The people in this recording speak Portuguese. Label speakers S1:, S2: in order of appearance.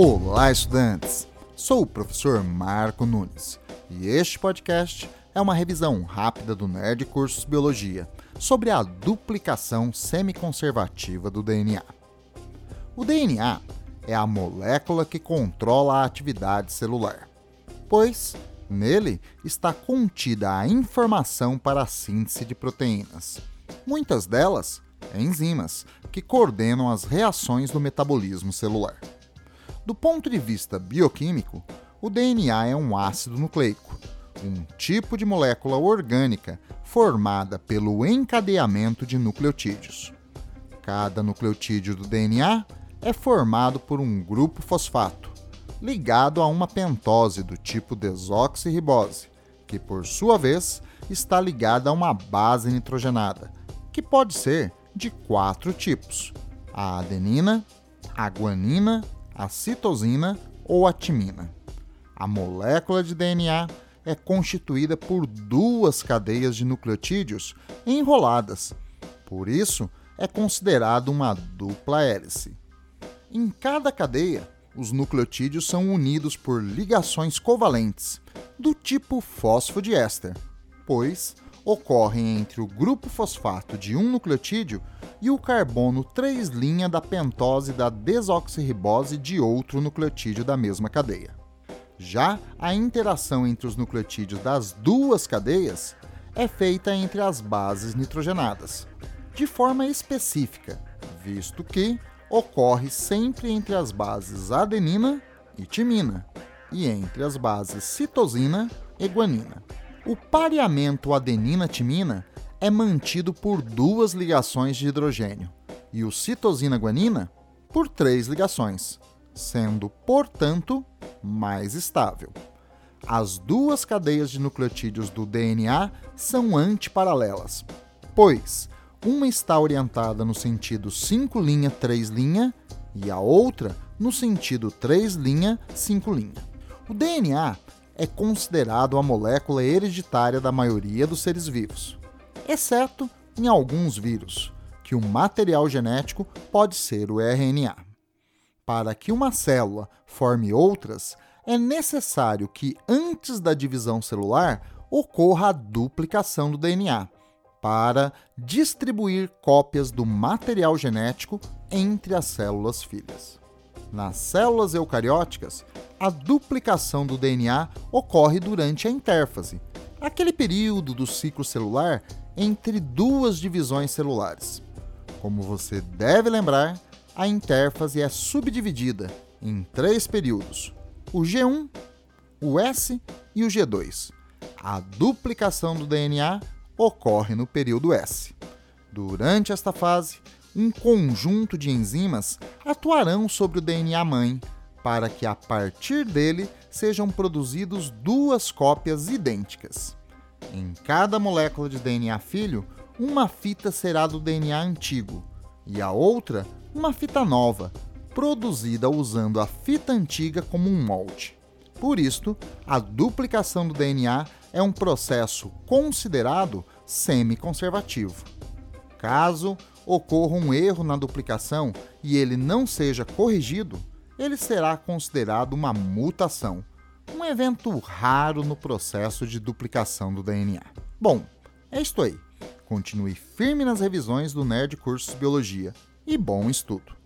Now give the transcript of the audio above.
S1: Olá, estudantes! Sou o professor Marco Nunes e este podcast é uma revisão rápida do Nerd Cursos Biologia sobre a duplicação semiconservativa do DNA. O DNA é a molécula que controla a atividade celular, pois nele está contida a informação para a síntese de proteínas. Muitas delas enzimas que coordenam as reações do metabolismo celular. Do ponto de vista bioquímico, o DNA é um ácido nucleico, um tipo de molécula orgânica formada pelo encadeamento de nucleotídeos. Cada nucleotídeo do DNA é formado por um grupo fosfato, ligado a uma pentose do tipo desoxirribose, que por sua vez está ligada a uma base nitrogenada, que pode ser de quatro tipos: a adenina, a guanina a citosina ou a timina. A molécula de DNA é constituída por duas cadeias de nucleotídeos enroladas. Por isso, é considerado uma dupla hélice. Em cada cadeia, os nucleotídeos são unidos por ligações covalentes, do tipo fosfodiéster, pois ocorrem entre o grupo fosfato de um nucleotídeo e o carbono 3' da pentose da desoxirribose de outro nucleotídeo da mesma cadeia. Já a interação entre os nucleotídeos das duas cadeias é feita entre as bases nitrogenadas, de forma específica, visto que ocorre sempre entre as bases adenina e timina, e entre as bases citosina e guanina. O pareamento adenina-timina é mantido por duas ligações de hidrogênio e o citosina-guanina por três ligações, sendo, portanto, mais estável. As duas cadeias de nucleotídeos do DNA são antiparalelas, pois uma está orientada no sentido 5' 3' e a outra no sentido 3' 5'. O DNA é considerado a molécula hereditária da maioria dos seres vivos, exceto em alguns vírus, que o material genético pode ser o RNA. Para que uma célula forme outras, é necessário que, antes da divisão celular, ocorra a duplicação do DNA, para distribuir cópias do material genético entre as células filhas. Nas células eucarióticas, a duplicação do DNA ocorre durante a intérfase, aquele período do ciclo celular entre duas divisões celulares. Como você deve lembrar, a intérfase é subdividida em três períodos: o G1, o S e o G2. A duplicação do DNA ocorre no período S. Durante esta fase, um conjunto de enzimas atuarão sobre o DNA mãe para que a partir dele sejam produzidos duas cópias idênticas. Em cada molécula de DNA filho, uma fita será do DNA antigo e a outra uma fita nova, produzida usando a fita antiga como um molde. Por isto, a duplicação do DNA é um processo considerado semi-conservativo. Caso ocorra um erro na duplicação e ele não seja corrigido, ele será considerado uma mutação, um evento raro no processo de duplicação do DNA. Bom, é isto aí. Continue firme nas revisões do Nerd Cursos Biologia e bom estudo!